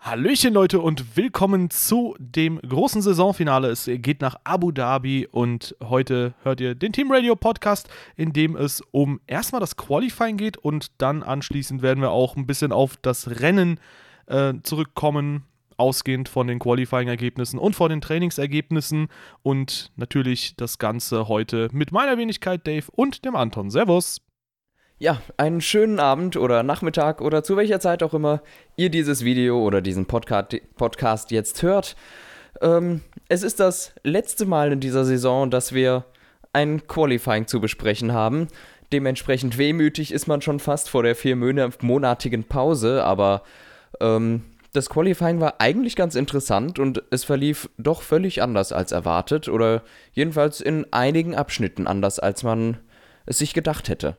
Hallöchen Leute und willkommen zu dem großen Saisonfinale. Es geht nach Abu Dhabi und heute hört ihr den Team Radio Podcast, in dem es um erstmal das Qualifying geht und dann anschließend werden wir auch ein bisschen auf das Rennen äh, zurückkommen, ausgehend von den Qualifying-Ergebnissen und von den Trainingsergebnissen und natürlich das Ganze heute mit meiner Wenigkeit Dave und dem Anton. Servus! Ja, einen schönen Abend oder Nachmittag oder zu welcher Zeit auch immer ihr dieses Video oder diesen Podcast, Podcast jetzt hört. Ähm, es ist das letzte Mal in dieser Saison, dass wir ein Qualifying zu besprechen haben. Dementsprechend wehmütig ist man schon fast vor der viermonatigen Pause, aber ähm, das Qualifying war eigentlich ganz interessant und es verlief doch völlig anders als erwartet oder jedenfalls in einigen Abschnitten anders, als man es sich gedacht hätte.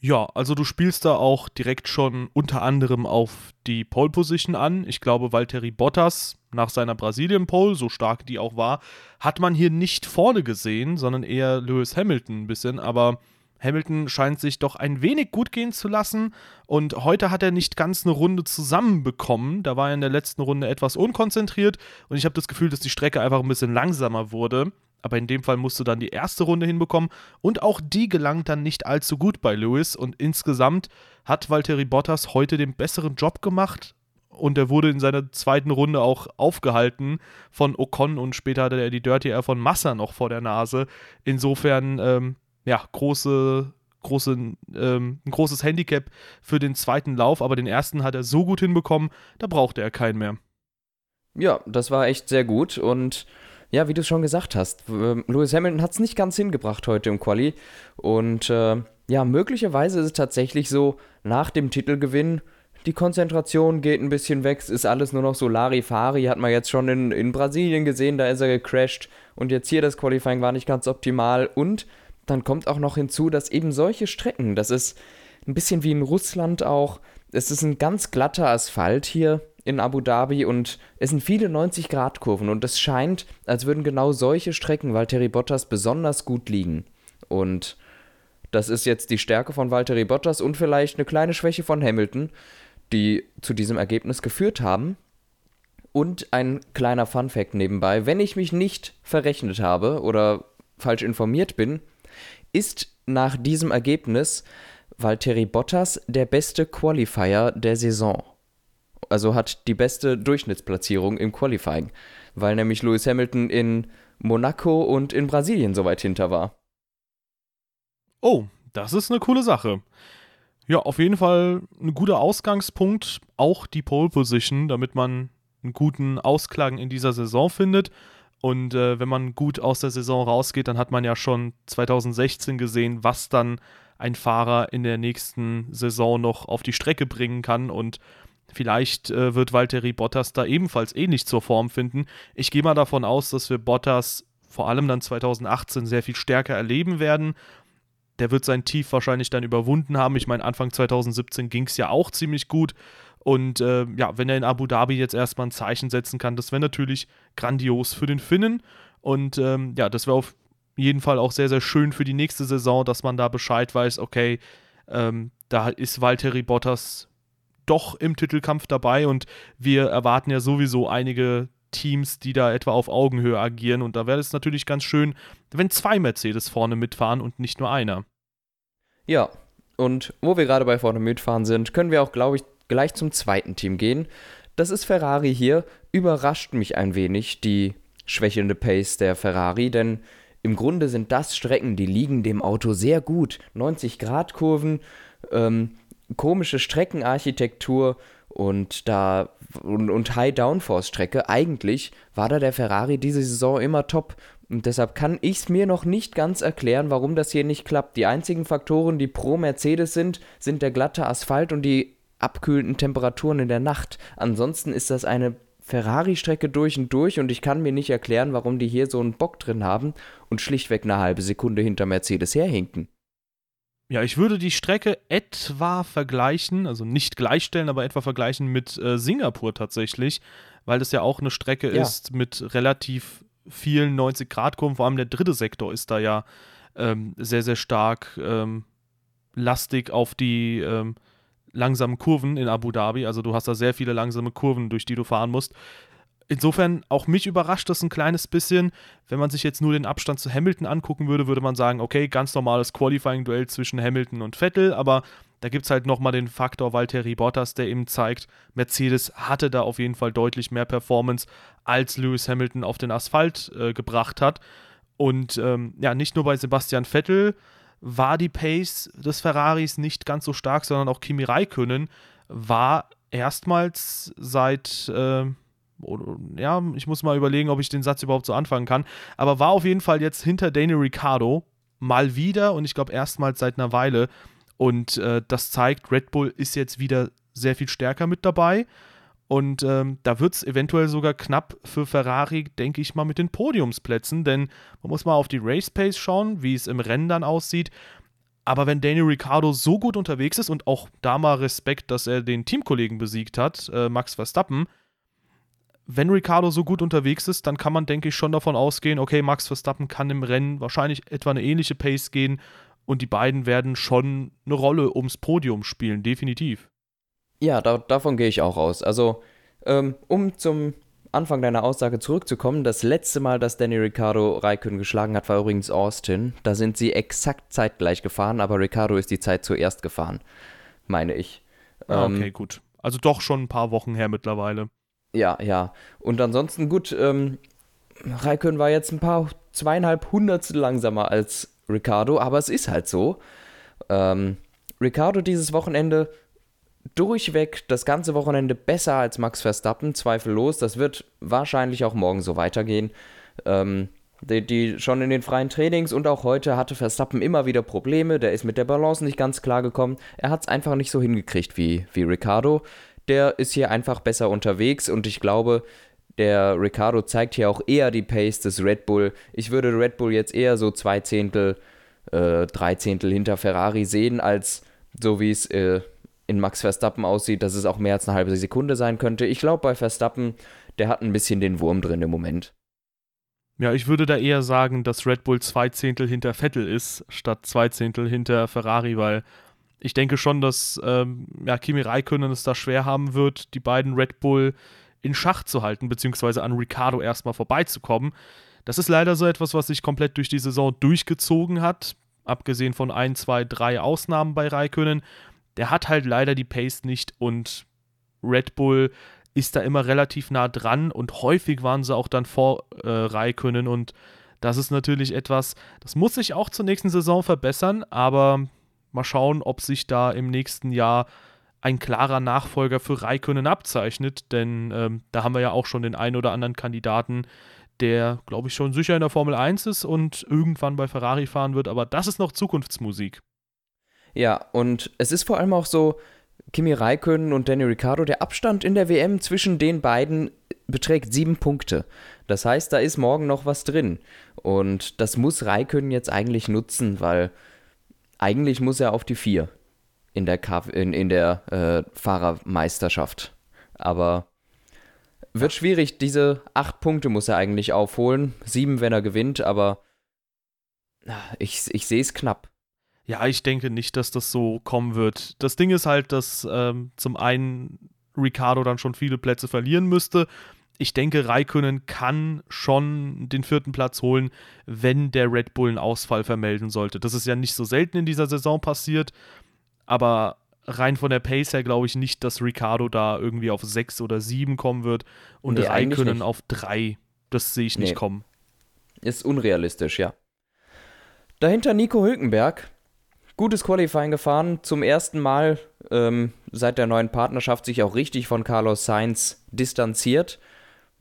Ja, also du spielst da auch direkt schon unter anderem auf die Pole Position an. Ich glaube, Valtteri Bottas nach seiner Brasilien Pole, so stark die auch war, hat man hier nicht vorne gesehen, sondern eher Lewis Hamilton ein bisschen, aber Hamilton scheint sich doch ein wenig gut gehen zu lassen und heute hat er nicht ganz eine Runde zusammenbekommen. Da war er in der letzten Runde etwas unkonzentriert und ich habe das Gefühl, dass die Strecke einfach ein bisschen langsamer wurde aber in dem Fall musst du dann die erste Runde hinbekommen. Und auch die gelangt dann nicht allzu gut bei Lewis. Und insgesamt hat Valtteri Bottas heute den besseren Job gemacht. Und er wurde in seiner zweiten Runde auch aufgehalten von Ocon. Und später hatte er die Dirty Air von Massa noch vor der Nase. Insofern, ähm, ja, große, große, ähm, ein großes Handicap für den zweiten Lauf, aber den ersten hat er so gut hinbekommen, da brauchte er keinen mehr. Ja, das war echt sehr gut. Und ja, wie du schon gesagt hast, Lewis Hamilton hat es nicht ganz hingebracht heute im Quali. Und äh, ja, möglicherweise ist es tatsächlich so, nach dem Titelgewinn, die Konzentration geht ein bisschen weg, es ist alles nur noch so Larifari, hat man jetzt schon in, in Brasilien gesehen, da ist er gecrashed. Und jetzt hier das Qualifying war nicht ganz optimal. Und dann kommt auch noch hinzu, dass eben solche Strecken, das ist ein bisschen wie in Russland auch, es ist ein ganz glatter Asphalt hier in Abu Dhabi und es sind viele 90-Grad-Kurven und es scheint, als würden genau solche Strecken Valtteri Bottas besonders gut liegen. Und das ist jetzt die Stärke von Valtteri Bottas und vielleicht eine kleine Schwäche von Hamilton, die zu diesem Ergebnis geführt haben. Und ein kleiner Fun-Fact nebenbei: Wenn ich mich nicht verrechnet habe oder falsch informiert bin, ist nach diesem Ergebnis Valtteri Bottas der beste Qualifier der Saison also hat die beste Durchschnittsplatzierung im Qualifying, weil nämlich Lewis Hamilton in Monaco und in Brasilien so weit hinter war. Oh, das ist eine coole Sache. Ja, auf jeden Fall ein guter Ausgangspunkt, auch die Pole Position, damit man einen guten Ausklang in dieser Saison findet. Und äh, wenn man gut aus der Saison rausgeht, dann hat man ja schon 2016 gesehen, was dann ein Fahrer in der nächsten Saison noch auf die Strecke bringen kann. Und Vielleicht äh, wird Valtteri Bottas da ebenfalls ähnlich zur Form finden. Ich gehe mal davon aus, dass wir Bottas vor allem dann 2018 sehr viel stärker erleben werden. Der wird sein Tief wahrscheinlich dann überwunden haben. Ich meine, Anfang 2017 ging es ja auch ziemlich gut. Und äh, ja, wenn er in Abu Dhabi jetzt erstmal ein Zeichen setzen kann, das wäre natürlich grandios für den Finnen. Und ähm, ja, das wäre auf jeden Fall auch sehr, sehr schön für die nächste Saison, dass man da Bescheid weiß, okay, ähm, da ist Valtteri Bottas doch im Titelkampf dabei und wir erwarten ja sowieso einige Teams, die da etwa auf Augenhöhe agieren und da wäre es natürlich ganz schön, wenn zwei Mercedes vorne mitfahren und nicht nur einer. Ja, und wo wir gerade bei vorne mitfahren sind, können wir auch, glaube ich, gleich zum zweiten Team gehen. Das ist Ferrari hier. Überrascht mich ein wenig die schwächelnde Pace der Ferrari, denn im Grunde sind das Strecken, die liegen dem Auto sehr gut. 90 Grad Kurven, ähm, komische Streckenarchitektur und da und, und High Downforce Strecke. Eigentlich war da der Ferrari diese Saison immer top. Und deshalb kann ich es mir noch nicht ganz erklären, warum das hier nicht klappt. Die einzigen Faktoren, die pro Mercedes sind, sind der glatte Asphalt und die abkühlenden Temperaturen in der Nacht. Ansonsten ist das eine Ferrari-Strecke durch und durch und ich kann mir nicht erklären, warum die hier so einen Bock drin haben und schlichtweg eine halbe Sekunde hinter Mercedes herhinken. Ja, ich würde die Strecke etwa vergleichen, also nicht gleichstellen, aber etwa vergleichen mit äh, Singapur tatsächlich, weil das ja auch eine Strecke ja. ist mit relativ vielen 90-Grad-Kurven. Vor allem der dritte Sektor ist da ja ähm, sehr, sehr stark ähm, lastig auf die ähm, langsamen Kurven in Abu Dhabi. Also du hast da sehr viele langsame Kurven, durch die du fahren musst. Insofern auch mich überrascht das ein kleines bisschen. Wenn man sich jetzt nur den Abstand zu Hamilton angucken würde, würde man sagen, okay, ganz normales Qualifying-Duell zwischen Hamilton und Vettel, aber da gibt es halt nochmal den Faktor Valtteri Bottas, der eben zeigt, Mercedes hatte da auf jeden Fall deutlich mehr Performance, als Lewis Hamilton auf den Asphalt äh, gebracht hat. Und ähm, ja, nicht nur bei Sebastian Vettel war die Pace des Ferraris nicht ganz so stark, sondern auch Kimi Räikkönen war erstmals seit, äh, ja, ich muss mal überlegen, ob ich den Satz überhaupt so anfangen kann, aber war auf jeden Fall jetzt hinter Daniel Ricciardo mal wieder und ich glaube erstmals seit einer Weile. Und äh, das zeigt, Red Bull ist jetzt wieder sehr viel stärker mit dabei. Und ähm, da wird es eventuell sogar knapp für Ferrari, denke ich mal, mit den Podiumsplätzen, denn man muss mal auf die Race Pace schauen, wie es im Rennen dann aussieht. Aber wenn Daniel Ricciardo so gut unterwegs ist und auch da mal Respekt, dass er den Teamkollegen besiegt hat, äh, Max Verstappen, wenn Ricciardo so gut unterwegs ist, dann kann man, denke ich, schon davon ausgehen, okay, Max Verstappen kann im Rennen wahrscheinlich etwa eine ähnliche Pace gehen und die beiden werden schon eine Rolle ums Podium spielen, definitiv. Ja, da, davon gehe ich auch aus. Also, ähm, um zum Anfang deiner Aussage zurückzukommen, das letzte Mal, dass Danny Ricciardo Raikön geschlagen hat, war übrigens Austin. Da sind sie exakt zeitgleich gefahren, aber Ricciardo ist die Zeit zuerst gefahren, meine ich. Ah, okay, ähm, gut. Also doch schon ein paar Wochen her mittlerweile. Ja, ja. Und ansonsten gut, ähm, Raikön war jetzt ein paar zweieinhalb Hundertstel langsamer als Ricciardo, aber es ist halt so. Ähm, Ricciardo dieses Wochenende durchweg das ganze Wochenende besser als Max Verstappen, zweifellos. Das wird wahrscheinlich auch morgen so weitergehen. Ähm, die, die, schon in den freien Trainings und auch heute hatte Verstappen immer wieder Probleme. Der ist mit der Balance nicht ganz klar gekommen. Er hat es einfach nicht so hingekriegt wie, wie Ricardo. Der ist hier einfach besser unterwegs und ich glaube, der Ricardo zeigt hier auch eher die Pace des Red Bull. Ich würde Red Bull jetzt eher so zwei Zehntel, äh, drei Zehntel hinter Ferrari sehen, als so wie es äh, in Max Verstappen aussieht, dass es auch mehr als eine halbe Sekunde sein könnte. Ich glaube, bei Verstappen, der hat ein bisschen den Wurm drin im Moment. Ja, ich würde da eher sagen, dass Red Bull zwei Zehntel hinter Vettel ist, statt zwei Zehntel hinter Ferrari, weil ich denke schon, dass ähm, ja, Kimi Räikkönen es da schwer haben wird, die beiden Red Bull in Schach zu halten, beziehungsweise an Ricardo erstmal vorbeizukommen. Das ist leider so etwas, was sich komplett durch die Saison durchgezogen hat, abgesehen von ein, zwei, drei Ausnahmen bei Räikkönen der hat halt leider die Pace nicht und Red Bull ist da immer relativ nah dran und häufig waren sie auch dann vor äh, Raikönnen und das ist natürlich etwas, das muss sich auch zur nächsten Saison verbessern, aber mal schauen, ob sich da im nächsten Jahr ein klarer Nachfolger für Raikönnen abzeichnet, denn ähm, da haben wir ja auch schon den einen oder anderen Kandidaten, der, glaube ich, schon sicher in der Formel 1 ist und irgendwann bei Ferrari fahren wird, aber das ist noch Zukunftsmusik. Ja, und es ist vor allem auch so, Kimi Räikkönen und Danny Ricciardo, der Abstand in der WM zwischen den beiden beträgt sieben Punkte. Das heißt, da ist morgen noch was drin. Und das muss Räikkönen jetzt eigentlich nutzen, weil eigentlich muss er auf die vier in der, K in, in der äh, Fahrermeisterschaft. Aber wird schwierig. Diese acht Punkte muss er eigentlich aufholen. Sieben, wenn er gewinnt, aber ich, ich sehe es knapp. Ja, ich denke nicht, dass das so kommen wird. Das Ding ist halt, dass ähm, zum einen Ricardo dann schon viele Plätze verlieren müsste. Ich denke, Raikönnen kann schon den vierten Platz holen, wenn der Red Bull einen Ausfall vermelden sollte. Das ist ja nicht so selten in dieser Saison passiert, aber rein von der Pace her glaube ich nicht, dass Ricardo da irgendwie auf sechs oder sieben kommen wird und nee, Raikönnen auf drei. Das sehe ich nicht kommen. Ist unrealistisch, ja. Dahinter Nico Hülkenberg, gutes Qualifying gefahren. Zum ersten Mal ähm, seit der neuen Partnerschaft sich auch richtig von Carlos Sainz distanziert.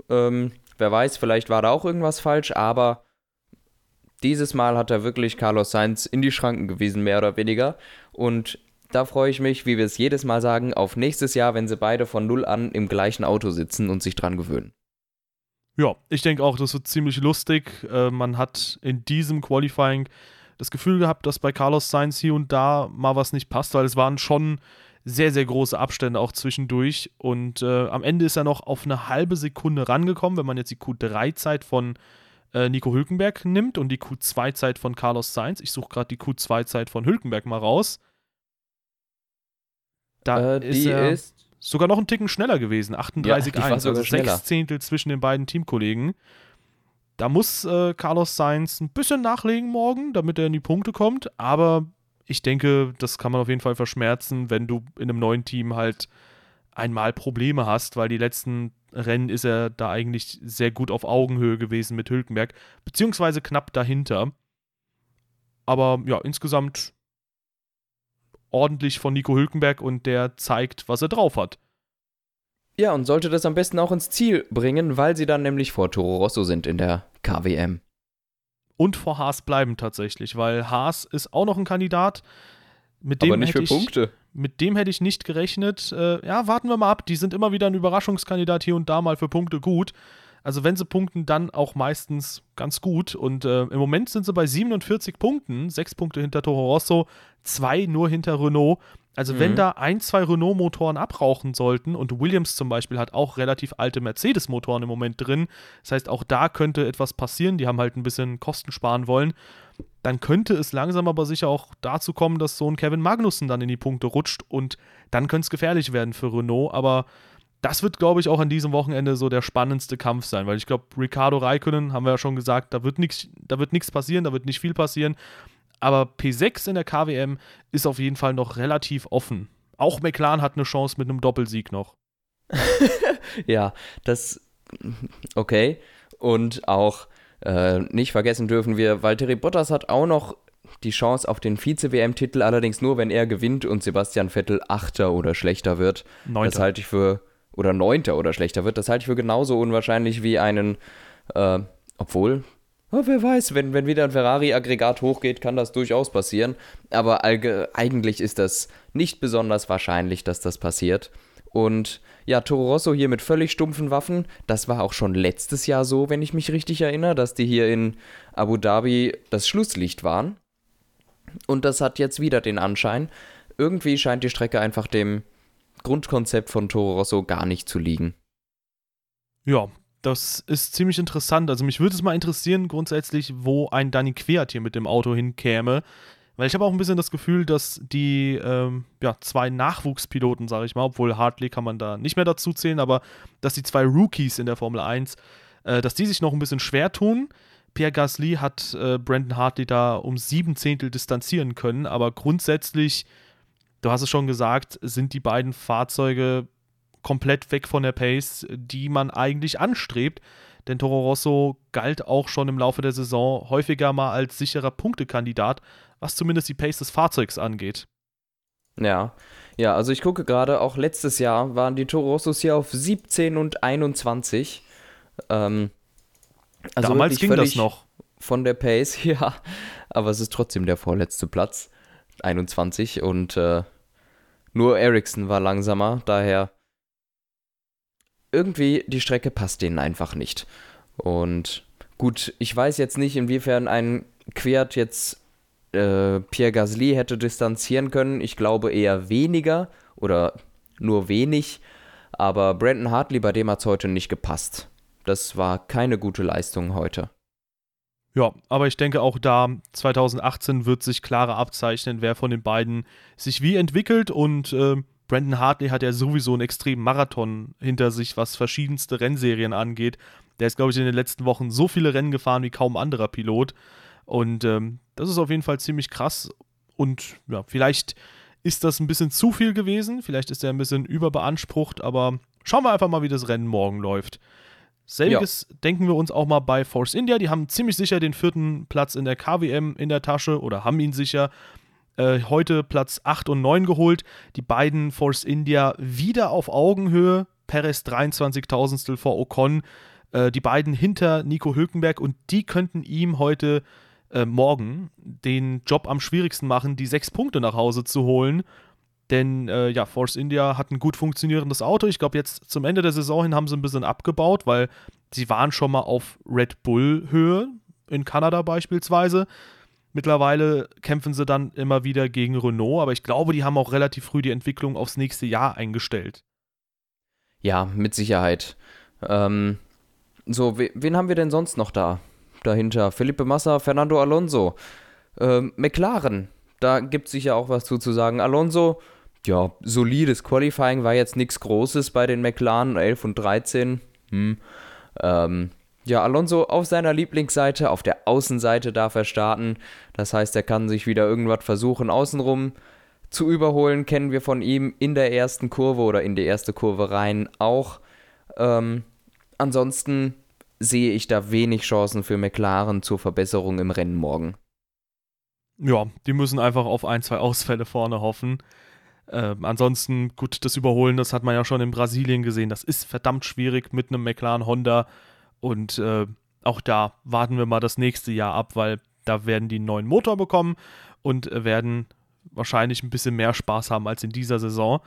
Ähm, wer weiß, vielleicht war da auch irgendwas falsch, aber dieses Mal hat er wirklich Carlos Sainz in die Schranken gewiesen, mehr oder weniger. Und da freue ich mich, wie wir es jedes Mal sagen, auf nächstes Jahr, wenn sie beide von Null an im gleichen Auto sitzen und sich dran gewöhnen. Ja, ich denke auch, das wird ziemlich lustig. Äh, man hat in diesem Qualifying das Gefühl gehabt, dass bei Carlos Sainz hier und da mal was nicht passt, weil es waren schon sehr, sehr große Abstände auch zwischendurch. Und äh, am Ende ist er noch auf eine halbe Sekunde rangekommen, wenn man jetzt die Q3-Zeit von äh, Nico Hülkenberg nimmt und die Q2-Zeit von Carlos Sainz. Ich suche gerade die Q2-Zeit von Hülkenberg mal raus. Da äh, ist er ist sogar noch einen Ticken schneller gewesen, 38,1, ja, also schneller. sechs Zehntel zwischen den beiden Teamkollegen. Da muss äh, Carlos Sainz ein bisschen nachlegen morgen, damit er in die Punkte kommt, aber ich denke, das kann man auf jeden Fall verschmerzen, wenn du in einem neuen Team halt einmal Probleme hast, weil die letzten Rennen ist er da eigentlich sehr gut auf Augenhöhe gewesen mit Hülkenberg, beziehungsweise knapp dahinter. Aber ja, insgesamt ordentlich von Nico Hülkenberg und der zeigt, was er drauf hat. Ja, und sollte das am besten auch ins Ziel bringen, weil sie dann nämlich vor Toro Rosso sind in der KWM. Und vor Haas bleiben tatsächlich, weil Haas ist auch noch ein Kandidat. Mit dem Aber nicht für ich, Punkte. Mit dem hätte ich nicht gerechnet. Äh, ja, warten wir mal ab. Die sind immer wieder ein Überraschungskandidat hier und da mal für Punkte gut. Also wenn sie punkten, dann auch meistens ganz gut. Und äh, im Moment sind sie bei 47 Punkten, sechs Punkte hinter Toro Rosso, zwei nur hinter Renault. Also mhm. wenn da ein, zwei Renault-Motoren abrauchen sollten und Williams zum Beispiel hat auch relativ alte Mercedes-Motoren im Moment drin, das heißt auch da könnte etwas passieren, die haben halt ein bisschen Kosten sparen wollen, dann könnte es langsam aber sicher auch dazu kommen, dass so ein Kevin Magnussen dann in die Punkte rutscht und dann könnte es gefährlich werden für Renault, aber das wird, glaube ich, auch an diesem Wochenende so der spannendste Kampf sein, weil ich glaube, Ricardo Raikkonen, haben wir ja schon gesagt, da wird nichts passieren, da wird nicht viel passieren. Aber P6 in der KWM ist auf jeden Fall noch relativ offen. Auch McLaren hat eine Chance mit einem Doppelsieg noch. ja, das. Okay. Und auch äh, nicht vergessen dürfen wir, Valtteri Bottas hat auch noch die Chance auf den Vize-WM-Titel, allerdings nur, wenn er gewinnt und Sebastian Vettel Achter oder schlechter wird. Neunter. Das halte ich für. Oder Neunter oder schlechter wird. Das halte ich für genauso unwahrscheinlich wie einen. Äh, obwohl, Oh, wer weiß, wenn, wenn wieder ein Ferrari-Aggregat hochgeht, kann das durchaus passieren. Aber eigentlich ist das nicht besonders wahrscheinlich, dass das passiert. Und ja, Toro Rosso hier mit völlig stumpfen Waffen. Das war auch schon letztes Jahr so, wenn ich mich richtig erinnere, dass die hier in Abu Dhabi das Schlusslicht waren. Und das hat jetzt wieder den Anschein. Irgendwie scheint die Strecke einfach dem Grundkonzept von Toro Rosso gar nicht zu liegen. Ja, das ist ziemlich interessant. Also mich würde es mal interessieren, grundsätzlich, wo ein Danny Quert hier mit dem Auto hinkäme. Weil ich habe auch ein bisschen das Gefühl, dass die ähm, ja, zwei Nachwuchspiloten, sage ich mal, obwohl Hartley kann man da nicht mehr dazu zählen, aber dass die zwei Rookies in der Formel 1, äh, dass die sich noch ein bisschen schwer tun. Pierre Gasly hat äh, Brandon Hartley da um sieben Zehntel distanzieren können, aber grundsätzlich, du hast es schon gesagt, sind die beiden Fahrzeuge komplett weg von der Pace, die man eigentlich anstrebt. Denn Toro Rosso galt auch schon im Laufe der Saison häufiger mal als sicherer Punktekandidat, was zumindest die Pace des Fahrzeugs angeht. Ja, ja, also ich gucke gerade, auch letztes Jahr waren die Toro Rossos hier auf 17 und 21. Ähm, also Damals ging das noch. Von der Pace, ja. Aber es ist trotzdem der vorletzte Platz. 21 und äh, nur Ericsson war langsamer, daher irgendwie die Strecke passt denen einfach nicht. Und gut, ich weiß jetzt nicht, inwiefern ein Quert jetzt äh, Pierre Gasly hätte distanzieren können. Ich glaube eher weniger oder nur wenig. Aber Brandon Hartley, bei dem hat es heute nicht gepasst. Das war keine gute Leistung heute. Ja, aber ich denke auch da 2018 wird sich klarer abzeichnen, wer von den beiden sich wie entwickelt und äh, Brandon Hartley hat ja sowieso einen extremen Marathon hinter sich, was verschiedenste Rennserien angeht. Der ist, glaube ich, in den letzten Wochen so viele Rennen gefahren wie kaum anderer Pilot. Und ähm, das ist auf jeden Fall ziemlich krass. Und ja, vielleicht ist das ein bisschen zu viel gewesen. Vielleicht ist er ein bisschen überbeansprucht. Aber schauen wir einfach mal, wie das Rennen morgen läuft. Selbiges ja. denken wir uns auch mal bei Force India. Die haben ziemlich sicher den vierten Platz in der KWM in der Tasche oder haben ihn sicher. Äh, heute Platz 8 und 9 geholt. Die beiden Force India wieder auf Augenhöhe. Perez 23.000 vor Ocon. Äh, die beiden hinter Nico Hülkenberg und die könnten ihm heute äh, morgen den Job am schwierigsten machen, die sechs Punkte nach Hause zu holen. Denn äh, ja, Force India hat ein gut funktionierendes Auto. Ich glaube, jetzt zum Ende der Saison hin haben sie ein bisschen abgebaut, weil sie waren schon mal auf Red Bull-Höhe, in Kanada beispielsweise. Mittlerweile kämpfen sie dann immer wieder gegen Renault, aber ich glaube, die haben auch relativ früh die Entwicklung aufs nächste Jahr eingestellt. Ja, mit Sicherheit. Ähm, so, wen haben wir denn sonst noch da? Dahinter. Felipe Massa, Fernando Alonso. Ähm, McLaren, da gibt es sicher auch was zu, zu sagen. Alonso, ja, solides Qualifying war jetzt nichts Großes bei den McLaren, 11 und 13. Hm. Ähm, ja, Alonso auf seiner Lieblingsseite, auf der Außenseite darf er starten. Das heißt, er kann sich wieder irgendwas versuchen, außenrum zu überholen. Kennen wir von ihm in der ersten Kurve oder in die erste Kurve rein auch. Ähm, ansonsten sehe ich da wenig Chancen für McLaren zur Verbesserung im Rennen morgen. Ja, die müssen einfach auf ein, zwei Ausfälle vorne hoffen. Ähm, ansonsten, gut, das Überholen, das hat man ja schon in Brasilien gesehen. Das ist verdammt schwierig mit einem McLaren Honda. Und äh, auch da warten wir mal das nächste Jahr ab, weil da werden die einen neuen Motor bekommen und werden wahrscheinlich ein bisschen mehr Spaß haben als in dieser Saison.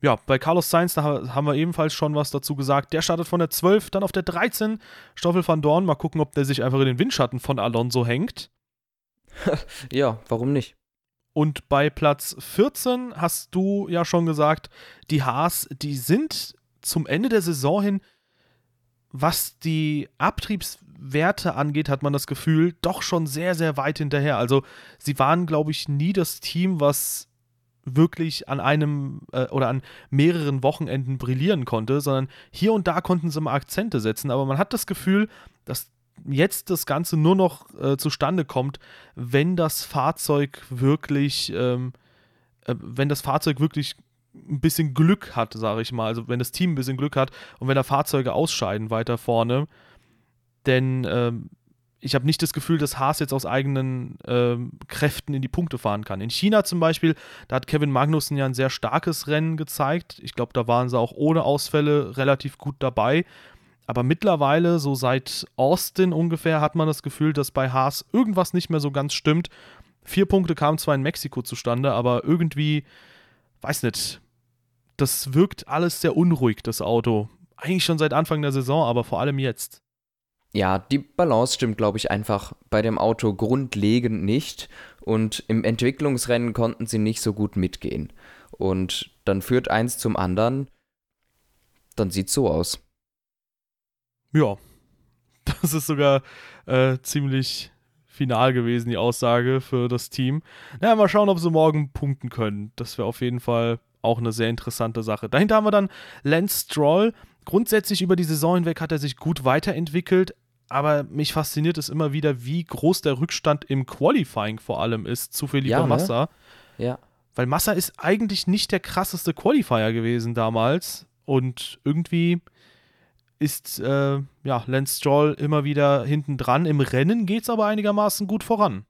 Ja, bei Carlos Sainz, da haben wir ebenfalls schon was dazu gesagt. Der startet von der 12, dann auf der 13. Stoffel van Dorn, mal gucken, ob der sich einfach in den Windschatten von Alonso hängt. ja, warum nicht? Und bei Platz 14 hast du ja schon gesagt, die Haas, die sind zum Ende der Saison hin, was die Abtriebswerte angeht, hat man das Gefühl, doch schon sehr, sehr weit hinterher. Also sie waren, glaube ich, nie das Team, was wirklich an einem äh, oder an mehreren Wochenenden brillieren konnte, sondern hier und da konnten sie mal Akzente setzen. Aber man hat das Gefühl, dass jetzt das Ganze nur noch äh, zustande kommt, wenn das Fahrzeug wirklich, ähm, äh, wenn das Fahrzeug wirklich ein bisschen Glück hat, sage ich mal. Also wenn das Team ein bisschen Glück hat und wenn da Fahrzeuge ausscheiden weiter vorne. Denn ähm, ich habe nicht das Gefühl, dass Haas jetzt aus eigenen ähm, Kräften in die Punkte fahren kann. In China zum Beispiel, da hat Kevin Magnussen ja ein sehr starkes Rennen gezeigt. Ich glaube, da waren sie auch ohne Ausfälle relativ gut dabei. Aber mittlerweile, so seit Austin ungefähr, hat man das Gefühl, dass bei Haas irgendwas nicht mehr so ganz stimmt. Vier Punkte kamen zwar in Mexiko zustande, aber irgendwie, weiß nicht, das wirkt alles sehr unruhig, das Auto. Eigentlich schon seit Anfang der Saison, aber vor allem jetzt. Ja, die Balance stimmt, glaube ich, einfach bei dem Auto grundlegend nicht. Und im Entwicklungsrennen konnten sie nicht so gut mitgehen. Und dann führt eins zum anderen. Dann sieht es so aus. Ja, das ist sogar äh, ziemlich final gewesen, die Aussage für das Team. Na, ja, mal schauen, ob sie morgen punkten können. Das wäre auf jeden Fall auch eine sehr interessante Sache. Dahinter haben wir dann Lance Stroll. Grundsätzlich über die Saison hinweg hat er sich gut weiterentwickelt, aber mich fasziniert es immer wieder, wie groß der Rückstand im Qualifying vor allem ist zu Felipe ja, ne? Massa. Ja. Weil Massa ist eigentlich nicht der krasseste Qualifier gewesen damals und irgendwie ist äh, ja, Lance Stroll immer wieder hinten dran. Im Rennen geht es aber einigermaßen gut voran.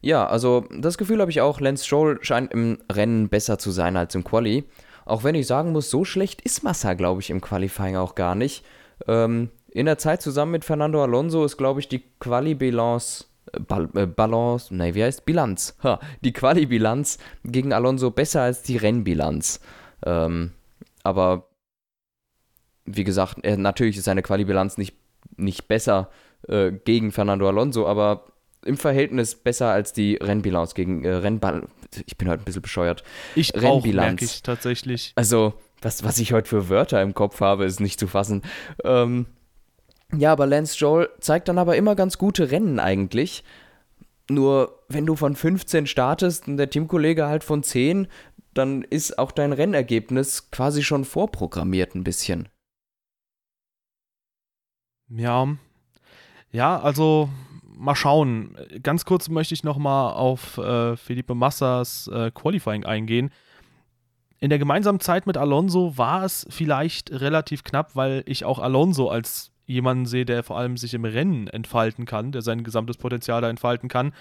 Ja, also das Gefühl habe ich auch, Lance Stroll scheint im Rennen besser zu sein als im Quali. Auch wenn ich sagen muss, so schlecht ist Massa, glaube ich, im Qualifying auch gar nicht. Ähm, in der Zeit zusammen mit Fernando Alonso ist, glaube ich, die Quali-Balance äh, äh, Balance, nein, wie heißt Bilanz? Ha, die Quali-Bilanz gegen Alonso besser als die Rennbilanz. Ähm, aber wie gesagt, er, natürlich ist seine Quali-Bilanz nicht, nicht besser äh, gegen Fernando Alonso, aber im Verhältnis besser als die Rennbilanz gegen äh, Rennball. Ich bin heute ein bisschen bescheuert. Ich Rennbilanz. Auch, ich tatsächlich. Also, was, was ich heute für Wörter im Kopf habe, ist nicht zu fassen. Ähm, ja, aber Lance Joel zeigt dann aber immer ganz gute Rennen eigentlich. Nur wenn du von 15 startest und der Teamkollege halt von 10, dann ist auch dein Rennergebnis quasi schon vorprogrammiert ein bisschen. Ja. Ja, also mal schauen. Ganz kurz möchte ich nochmal auf äh, Felipe Massas äh, Qualifying eingehen. In der gemeinsamen Zeit mit Alonso war es vielleicht relativ knapp, weil ich auch Alonso als jemanden sehe, der vor allem sich im Rennen entfalten kann, der sein gesamtes Potenzial da entfalten kann.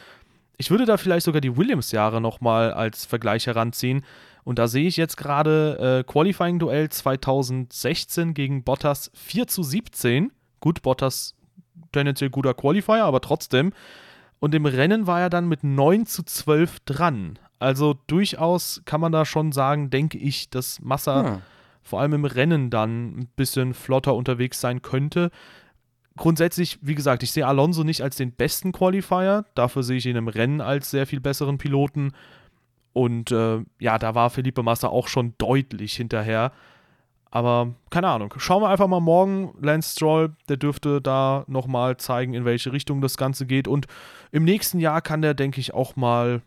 Ich würde da vielleicht sogar die Williams-Jahre nochmal als Vergleich heranziehen. Und da sehe ich jetzt gerade äh, Qualifying-Duell 2016 gegen Bottas 4 zu 17. Gut, Bottas tendenziell guter Qualifier, aber trotzdem. Und im Rennen war er dann mit 9 zu 12 dran. Also durchaus kann man da schon sagen, denke ich, dass Massa hm. vor allem im Rennen dann ein bisschen flotter unterwegs sein könnte. Grundsätzlich, wie gesagt, ich sehe Alonso nicht als den besten Qualifier. Dafür sehe ich ihn im Rennen als sehr viel besseren Piloten. Und äh, ja, da war Felipe Massa auch schon deutlich hinterher. Aber keine Ahnung. Schauen wir einfach mal morgen. Lance Stroll, der dürfte da nochmal zeigen, in welche Richtung das Ganze geht. Und im nächsten Jahr kann der, denke ich, auch mal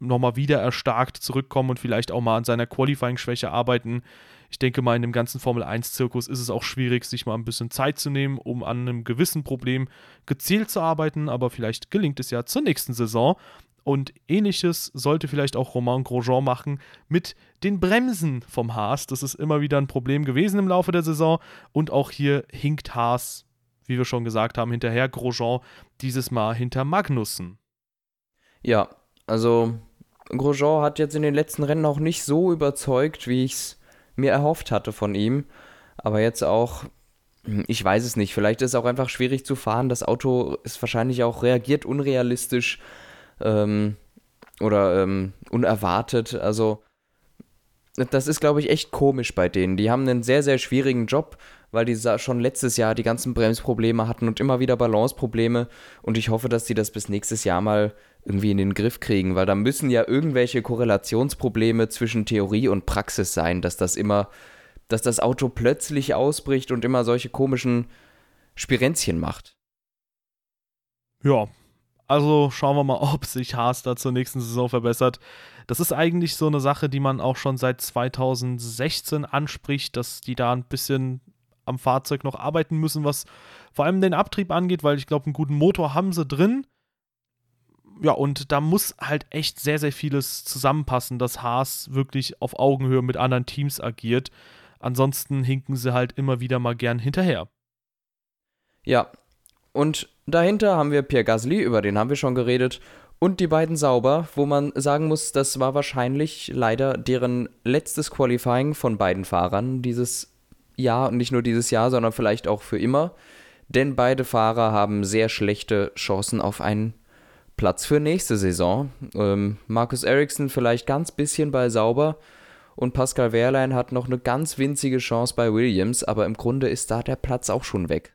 nochmal wieder erstarkt zurückkommen und vielleicht auch mal an seiner Qualifying-Schwäche arbeiten. Ich denke mal, in dem ganzen Formel-1-Zirkus ist es auch schwierig, sich mal ein bisschen Zeit zu nehmen, um an einem gewissen Problem gezielt zu arbeiten, aber vielleicht gelingt es ja zur nächsten Saison. Und ähnliches sollte vielleicht auch Romain Grosjean machen mit den Bremsen vom Haas. Das ist immer wieder ein Problem gewesen im Laufe der Saison. Und auch hier hinkt Haas, wie wir schon gesagt haben, hinterher Grosjean, dieses Mal hinter Magnussen. Ja, also Grosjean hat jetzt in den letzten Rennen auch nicht so überzeugt, wie ich es mir erhofft hatte von ihm. Aber jetzt auch, ich weiß es nicht, vielleicht ist es auch einfach schwierig zu fahren. Das Auto ist wahrscheinlich auch reagiert unrealistisch ähm, oder ähm, unerwartet. Also das ist, glaube ich, echt komisch bei denen. Die haben einen sehr, sehr schwierigen Job, weil die schon letztes Jahr die ganzen Bremsprobleme hatten und immer wieder Balanceprobleme. Und ich hoffe, dass die das bis nächstes Jahr mal irgendwie in den Griff kriegen, weil da müssen ja irgendwelche Korrelationsprobleme zwischen Theorie und Praxis sein, dass das immer, dass das Auto plötzlich ausbricht und immer solche komischen Spirenzchen macht. Ja, also schauen wir mal, ob sich Haas da zur nächsten Saison verbessert. Das ist eigentlich so eine Sache, die man auch schon seit 2016 anspricht, dass die da ein bisschen am Fahrzeug noch arbeiten müssen, was vor allem den Abtrieb angeht, weil ich glaube, einen guten Motor haben sie drin. Ja, und da muss halt echt sehr, sehr vieles zusammenpassen, dass Haas wirklich auf Augenhöhe mit anderen Teams agiert. Ansonsten hinken sie halt immer wieder mal gern hinterher. Ja, und dahinter haben wir Pierre Gasly, über den haben wir schon geredet, und die beiden Sauber, wo man sagen muss, das war wahrscheinlich leider deren letztes Qualifying von beiden Fahrern dieses Jahr und nicht nur dieses Jahr, sondern vielleicht auch für immer. Denn beide Fahrer haben sehr schlechte Chancen auf einen Platz für nächste Saison. Ähm, Markus Ericsson vielleicht ganz bisschen bei Sauber und Pascal Wehrlein hat noch eine ganz winzige Chance bei Williams, aber im Grunde ist da der Platz auch schon weg.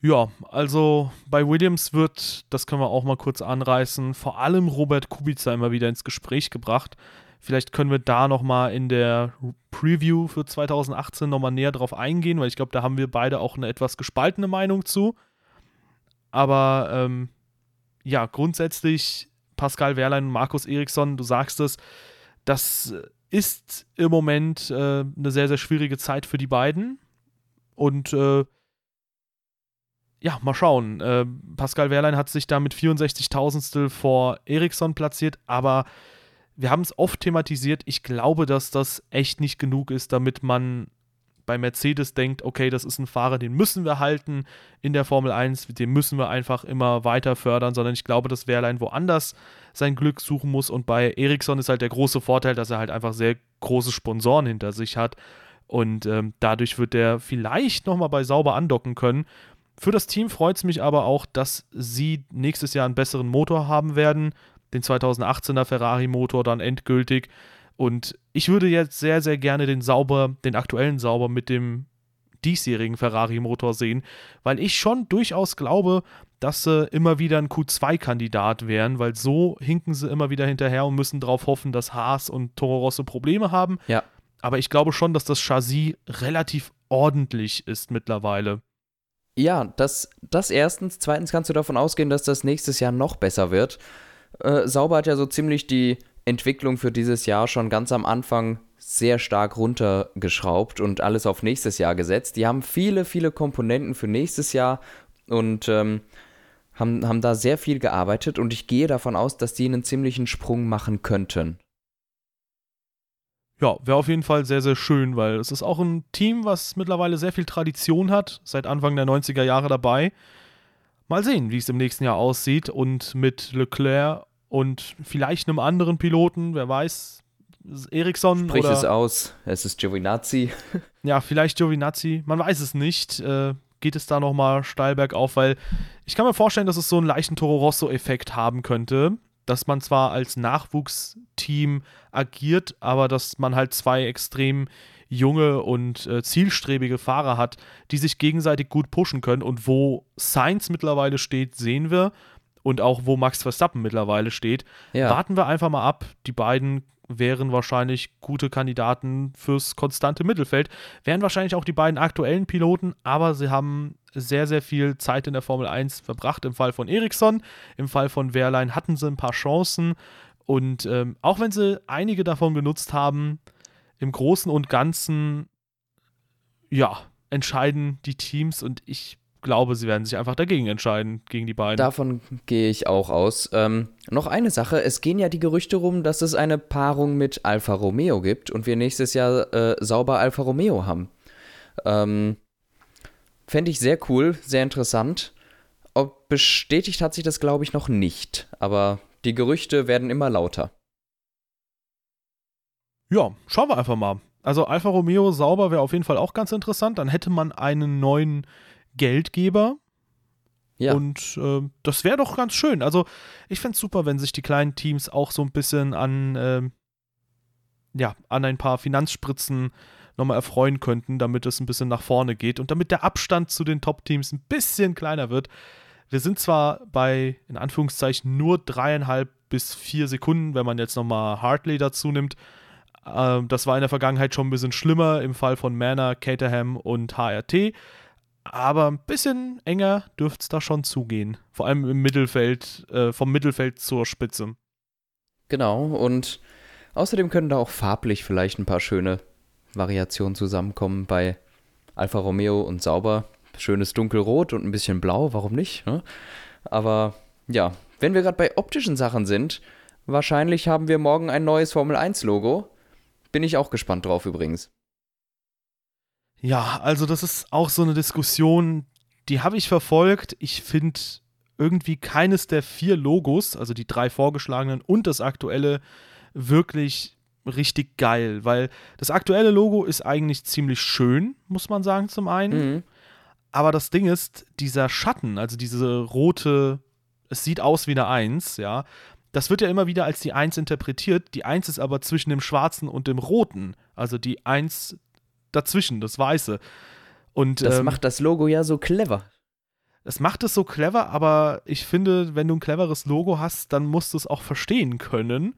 Ja, also bei Williams wird, das können wir auch mal kurz anreißen, vor allem Robert Kubica immer wieder ins Gespräch gebracht. Vielleicht können wir da nochmal in der Preview für 2018 nochmal näher drauf eingehen, weil ich glaube, da haben wir beide auch eine etwas gespaltene Meinung zu. Aber ähm, ja, grundsätzlich Pascal Wehrlein und Markus Eriksson, du sagst es, das ist im Moment äh, eine sehr, sehr schwierige Zeit für die beiden. Und äh, ja, mal schauen. Äh, Pascal Wehrlein hat sich da mit 64.000 vor Eriksson platziert, aber wir haben es oft thematisiert. Ich glaube, dass das echt nicht genug ist, damit man bei Mercedes denkt, okay, das ist ein Fahrer, den müssen wir halten in der Formel 1, den müssen wir einfach immer weiter fördern, sondern ich glaube, dass Wehrlein woanders sein Glück suchen muss und bei Ericsson ist halt der große Vorteil, dass er halt einfach sehr große Sponsoren hinter sich hat und ähm, dadurch wird der vielleicht nochmal bei Sauber andocken können für das Team freut es mich aber auch, dass sie nächstes Jahr einen besseren Motor haben werden. Den 2018er Ferrari-Motor dann endgültig. Und ich würde jetzt sehr, sehr gerne den Sauber, den aktuellen Sauber mit dem diesjährigen Ferrari-Motor sehen, weil ich schon durchaus glaube, dass sie immer wieder ein Q2-Kandidat wären, weil so hinken sie immer wieder hinterher und müssen darauf hoffen, dass Haas und Toro Rosso Probleme haben. Ja. Aber ich glaube schon, dass das Chassis relativ ordentlich ist mittlerweile. Ja, das, das erstens. Zweitens kannst du davon ausgehen, dass das nächstes Jahr noch besser wird. Äh, Sauber hat ja so ziemlich die Entwicklung für dieses Jahr schon ganz am Anfang sehr stark runtergeschraubt und alles auf nächstes Jahr gesetzt. Die haben viele, viele Komponenten für nächstes Jahr und ähm, haben, haben da sehr viel gearbeitet und ich gehe davon aus, dass die einen ziemlichen Sprung machen könnten ja, wäre auf jeden Fall sehr, sehr schön, weil es ist auch ein Team, was mittlerweile sehr viel Tradition hat, seit Anfang der 90er Jahre dabei. Mal sehen, wie es im nächsten Jahr aussieht und mit Leclerc und vielleicht einem anderen Piloten, wer weiß, Ericsson Sprich oder, es aus, es ist Giovinazzi. ja, vielleicht Giovinazzi, man weiß es nicht. Äh, geht es da nochmal steil bergauf, weil ich kann mir vorstellen, dass es so einen leichten Toro Rosso-Effekt haben könnte dass man zwar als Nachwuchsteam agiert, aber dass man halt zwei extrem junge und äh, zielstrebige Fahrer hat, die sich gegenseitig gut pushen können. Und wo Sainz mittlerweile steht, sehen wir. Und auch wo Max Verstappen mittlerweile steht. Ja. Warten wir einfach mal ab. Die beiden wären wahrscheinlich gute Kandidaten fürs konstante Mittelfeld. Wären wahrscheinlich auch die beiden aktuellen Piloten, aber sie haben sehr, sehr viel Zeit in der Formel 1 verbracht. Im Fall von Ericsson, im Fall von Wehrlein hatten sie ein paar Chancen. Und ähm, auch wenn sie einige davon genutzt haben, im Großen und Ganzen, ja, entscheiden die Teams und ich glaube, sie werden sich einfach dagegen entscheiden, gegen die beiden. Davon gehe ich auch aus. Ähm, noch eine Sache, es gehen ja die Gerüchte rum, dass es eine Paarung mit Alfa Romeo gibt und wir nächstes Jahr äh, sauber Alfa Romeo haben. Ähm, Fände ich sehr cool, sehr interessant. Ob bestätigt hat sich das, glaube ich, noch nicht, aber die Gerüchte werden immer lauter. Ja, schauen wir einfach mal. Also Alfa Romeo sauber wäre auf jeden Fall auch ganz interessant. Dann hätte man einen neuen Geldgeber. Ja. Und äh, das wäre doch ganz schön. Also ich fände es super, wenn sich die kleinen Teams auch so ein bisschen an, äh, ja, an ein paar Finanzspritzen nochmal erfreuen könnten, damit es ein bisschen nach vorne geht und damit der Abstand zu den Top-Teams ein bisschen kleiner wird. Wir sind zwar bei, in Anführungszeichen, nur dreieinhalb bis vier Sekunden, wenn man jetzt nochmal Hartley dazu nimmt. Ähm, das war in der Vergangenheit schon ein bisschen schlimmer im Fall von Manor, Caterham und HRT. Aber ein bisschen enger dürfte es da schon zugehen. Vor allem im Mittelfeld, äh, vom Mittelfeld zur Spitze. Genau, und außerdem können da auch farblich vielleicht ein paar schöne Variationen zusammenkommen bei Alfa Romeo und Sauber. Schönes dunkelrot und ein bisschen blau, warum nicht? Ne? Aber ja, wenn wir gerade bei optischen Sachen sind, wahrscheinlich haben wir morgen ein neues Formel 1 Logo. Bin ich auch gespannt drauf übrigens. Ja, also das ist auch so eine Diskussion, die habe ich verfolgt. Ich finde irgendwie keines der vier Logos, also die drei vorgeschlagenen und das aktuelle, wirklich richtig geil, weil das aktuelle Logo ist eigentlich ziemlich schön, muss man sagen, zum einen. Mhm. Aber das Ding ist, dieser Schatten, also diese rote, es sieht aus wie eine Eins, ja, das wird ja immer wieder als die Eins interpretiert. Die Eins ist aber zwischen dem Schwarzen und dem Roten. Also die Eins dazwischen, das Weiße. Und, das ähm, macht das Logo ja so clever. Es macht es so clever, aber ich finde, wenn du ein cleveres Logo hast, dann musst du es auch verstehen können.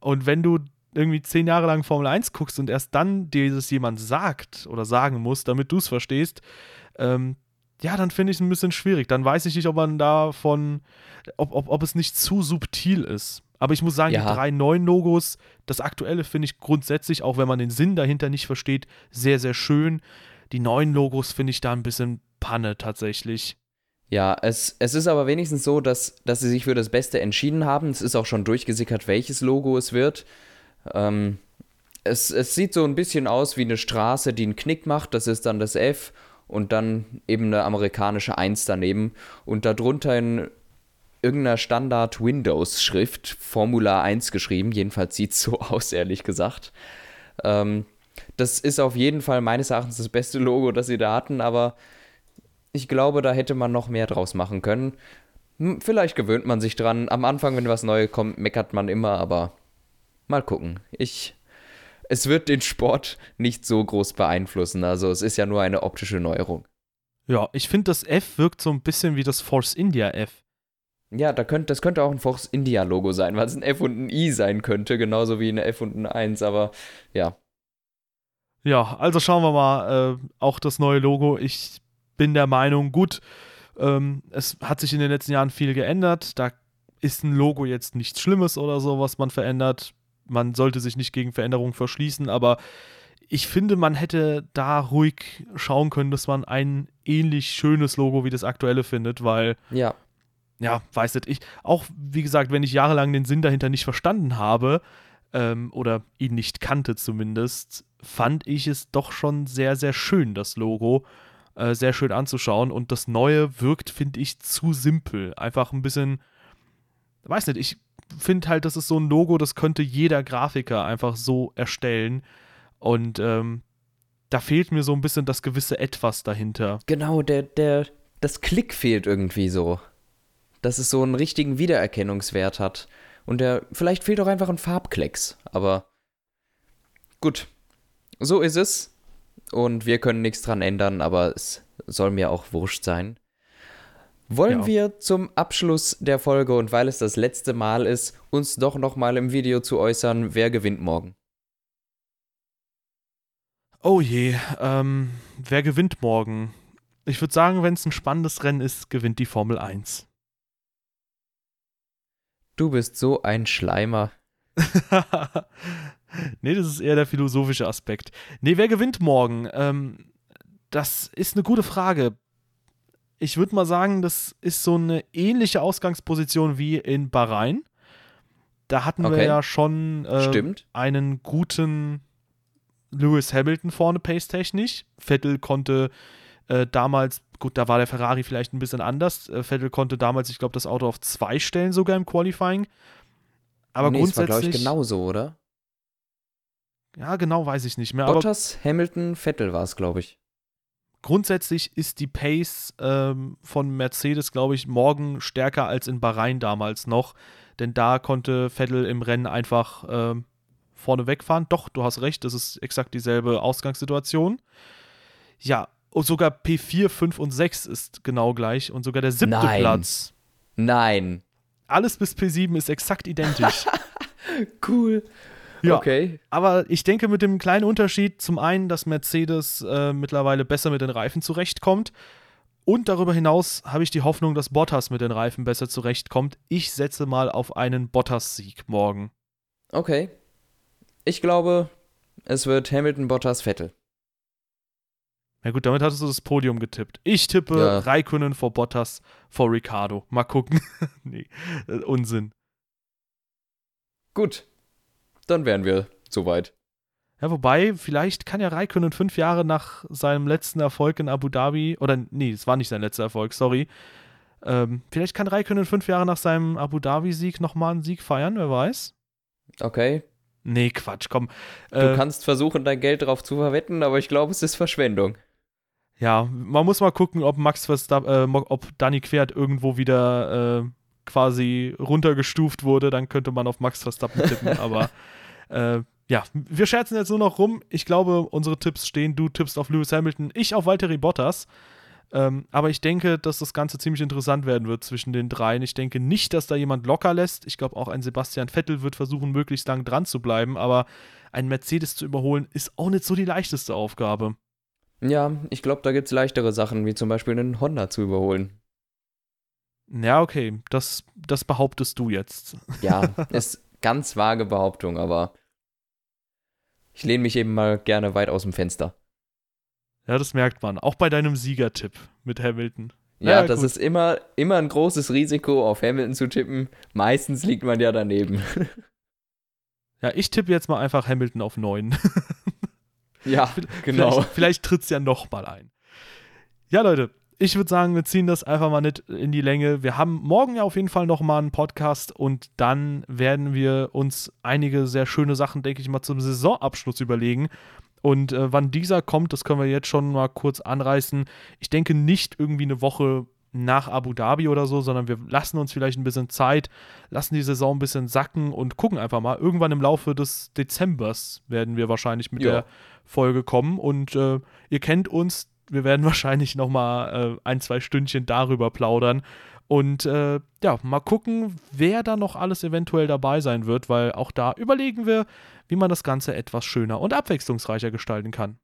Und wenn du irgendwie zehn Jahre lang Formel 1 guckst und erst dann dir das jemand sagt oder sagen muss, damit du es verstehst, ähm, ja, dann finde ich es ein bisschen schwierig. Dann weiß ich nicht, ob man davon, ob, ob, ob es nicht zu subtil ist. Aber ich muss sagen, ja. die drei neuen Logos, das aktuelle finde ich grundsätzlich, auch wenn man den Sinn dahinter nicht versteht, sehr, sehr schön. Die neuen Logos finde ich da ein bisschen Panne tatsächlich. Ja, es, es ist aber wenigstens so, dass, dass sie sich für das Beste entschieden haben. Es ist auch schon durchgesickert, welches Logo es wird. Ähm, es, es sieht so ein bisschen aus wie eine Straße, die einen Knick macht. Das ist dann das F und dann eben eine amerikanische 1 daneben. Und darunter in irgendeiner Standard-Windows-Schrift Formula 1 geschrieben. Jedenfalls sieht es so aus, ehrlich gesagt. Ähm, das ist auf jeden Fall meines Erachtens das beste Logo, das sie da hatten, aber ich glaube, da hätte man noch mehr draus machen können. Vielleicht gewöhnt man sich dran. Am Anfang, wenn was Neues kommt, meckert man immer, aber mal gucken. Ich. Es wird den Sport nicht so groß beeinflussen. Also es ist ja nur eine optische Neuerung. Ja, ich finde, das F wirkt so ein bisschen wie das Force India F. Ja, da könnt, das könnte auch ein Force India Logo sein, weil es ein F und ein I sein könnte, genauso wie eine F und ein 1, aber ja. Ja, also schauen wir mal, äh, auch das neue Logo. Ich bin der Meinung, gut, ähm, es hat sich in den letzten Jahren viel geändert. Da ist ein Logo jetzt nichts Schlimmes oder so, was man verändert. Man sollte sich nicht gegen Veränderungen verschließen, aber ich finde, man hätte da ruhig schauen können, dass man ein ähnlich schönes Logo wie das aktuelle findet, weil ja ja, weiß nicht, ich, auch wie gesagt, wenn ich jahrelang den Sinn dahinter nicht verstanden habe, ähm, oder ihn nicht kannte zumindest, fand ich es doch schon sehr, sehr schön, das Logo. Äh, sehr schön anzuschauen. Und das Neue wirkt, finde ich, zu simpel. Einfach ein bisschen, weiß nicht, ich finde halt, das ist so ein Logo, das könnte jeder Grafiker einfach so erstellen. Und ähm, da fehlt mir so ein bisschen das gewisse Etwas dahinter. Genau, der, der, das Klick fehlt irgendwie so dass es so einen richtigen Wiedererkennungswert hat. Und der, vielleicht fehlt auch einfach ein Farbklecks, aber gut. So ist es. Und wir können nichts dran ändern, aber es soll mir auch wurscht sein. Wollen Ja. wir zum Abschluss der Folge und weil es das letzte Mal ist, uns doch noch mal im Video zu äußern, wer gewinnt morgen? Oh je, ähm, wer gewinnt morgen? Ich würde sagen, wenn es ein spannendes Rennen ist, gewinnt die Formel 1. Du bist so ein Schleimer. nee, das ist eher der philosophische Aspekt. Nee, wer gewinnt morgen? Ähm, das ist eine gute Frage. Ich würde mal sagen, das ist so eine ähnliche Ausgangsposition wie in Bahrain. Da hatten wir Okay. ja schon äh, einen guten Lewis Hamilton vorne pace-technisch. Vettel konnte äh, damals, gut, da war der Ferrari vielleicht ein bisschen anders. Äh, Vettel konnte damals, ich glaube, das Auto auf zwei stellen sogar im Qualifying. Aber nee, es war, grundsätzlich. glaube ich, genauso, oder? Ja, genau weiß ich nicht mehr. Bottas, Hamilton, Vettel war es, glaube ich. grundsätzlich ist die Pace ähm, von Mercedes, glaube ich, morgen stärker als in Bahrain damals noch. Denn da konnte Vettel im Rennen einfach ähm, vorne wegfahren. Doch, du hast recht, das ist exakt dieselbe Ausgangssituation. Ja, und sogar P4, 5 und 6 ist genau gleich. Und sogar der siebte Nein. Platz. Nein. Alles bis P7 ist exakt identisch. Cool. Ja. Okay. Aber ich denke mit dem kleinen Unterschied zum einen, dass Mercedes äh, mittlerweile besser mit den Reifen zurechtkommt. Und darüber hinaus habe ich die Hoffnung, dass Bottas mit den Reifen besser zurechtkommt. Ich setze mal auf einen Bottas-Sieg morgen. Okay. Ich glaube, es wird Hamilton, Bottas, Vettel. Ja gut, damit hattest du das Podium getippt. Ich tippe Ja. Raikkonen vor Bottas vor Ricardo. Mal gucken. nee, äh, Unsinn. Gut. Dann wären wir soweit. Ja, wobei, vielleicht kann ja Raikkonen fünf Jahre nach seinem letzten Erfolg in Abu Dhabi, oder nee, es war nicht sein letzter Erfolg, sorry. Ähm, vielleicht kann Raikkonen fünf Jahre nach seinem Abu Dhabi-Sieg nochmal einen Sieg feiern, wer weiß. Okay. Nee, Quatsch, komm. Du Äh, kannst versuchen, dein Geld drauf zu verwetten, aber ich glaube, es ist Verschwendung. Ja, man muss mal gucken, ob Max Verstappen, äh, ob Danny Quert irgendwo wieder äh, quasi runtergestuft wurde, dann könnte man auf Max Verstappen tippen, aber äh, ja, wir scherzen jetzt nur noch rum. Ich glaube, unsere Tipps stehen. Du tippst auf Lewis Hamilton, ich auf Valtteri Bottas. Ähm, aber ich denke, dass das Ganze ziemlich interessant werden wird zwischen den dreien. Ich denke nicht, dass da jemand locker lässt. Ich glaube, auch ein Sebastian Vettel wird versuchen, möglichst lang dran zu bleiben. Aber ein Mercedes zu überholen, ist auch nicht so die leichteste Aufgabe. Ja, ich glaube, da gibt es leichtere Sachen, wie zum Beispiel einen Honda zu überholen. Ja, okay, das, das behauptest du jetzt. Ja, ist ganz vage Behauptung, aber ich lehne mich eben mal gerne weit aus dem Fenster. Ja, das merkt man. Auch bei deinem Siegertipp mit Hamilton. Ja, Ja, das gut. ist immer, immer ein großes Risiko, auf Hamilton zu tippen. Meistens liegt man ja daneben. Ja, ich tippe jetzt mal einfach Hamilton auf 9. ja, genau. Vielleicht, vielleicht tritt es ja nochmal ein. Ja, Leute, ich würde sagen, wir ziehen das einfach mal nicht in die Länge. Wir haben morgen ja auf jeden Fall nochmal einen Podcast und dann werden wir uns einige sehr schöne Sachen, denke ich mal, zum Saisonabschluss überlegen. Und äh, wann dieser kommt, das können wir jetzt schon mal kurz anreißen. Ich denke nicht irgendwie eine Woche nach Abu Dhabi oder so, sondern wir lassen uns vielleicht ein bisschen Zeit, lassen die Saison ein bisschen sacken und gucken einfach mal. Irgendwann im Laufe des Dezembers werden wir wahrscheinlich mit Ja. der Folge kommen und äh, ihr kennt uns, wir werden wahrscheinlich noch mal äh, ein, zwei Stündchen darüber plaudern und äh, ja, mal gucken, wer da noch alles eventuell dabei sein wird, weil auch da überlegen wir, wie man das Ganze etwas schöner und abwechslungsreicher gestalten kann.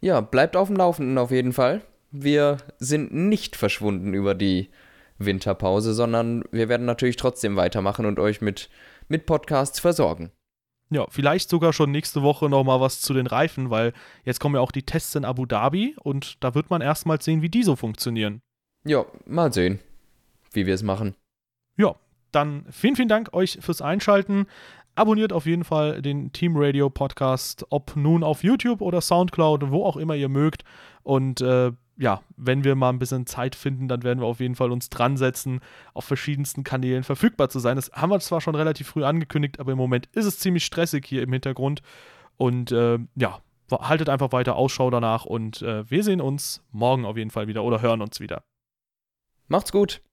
Ja, bleibt auf dem Laufenden auf jeden Fall. Wir sind nicht verschwunden über die Winterpause, sondern wir werden natürlich trotzdem weitermachen und euch mit, mit Podcasts versorgen. Ja, vielleicht sogar schon nächste Woche noch mal was zu den Reifen, weil jetzt kommen ja auch die Tests in Abu Dhabi und da wird man erstmal sehen, wie die so funktionieren. Ja, mal sehen, wie wir es machen. Ja, dann vielen, vielen Dank euch fürs Einschalten. Abonniert auf jeden Fall den Team Radio Podcast, ob nun auf YouTube oder Soundcloud, wo auch immer ihr mögt. Und äh, ja, wenn wir mal ein bisschen Zeit finden, dann werden wir auf jeden Fall uns dran setzen, auf verschiedensten Kanälen verfügbar zu sein. Das haben wir zwar schon relativ früh angekündigt, aber im Moment ist es ziemlich stressig hier im Hintergrund. Und äh, ja, haltet einfach weiter Ausschau danach und äh, wir sehen uns morgen auf jeden Fall wieder oder hören uns wieder. Macht's gut.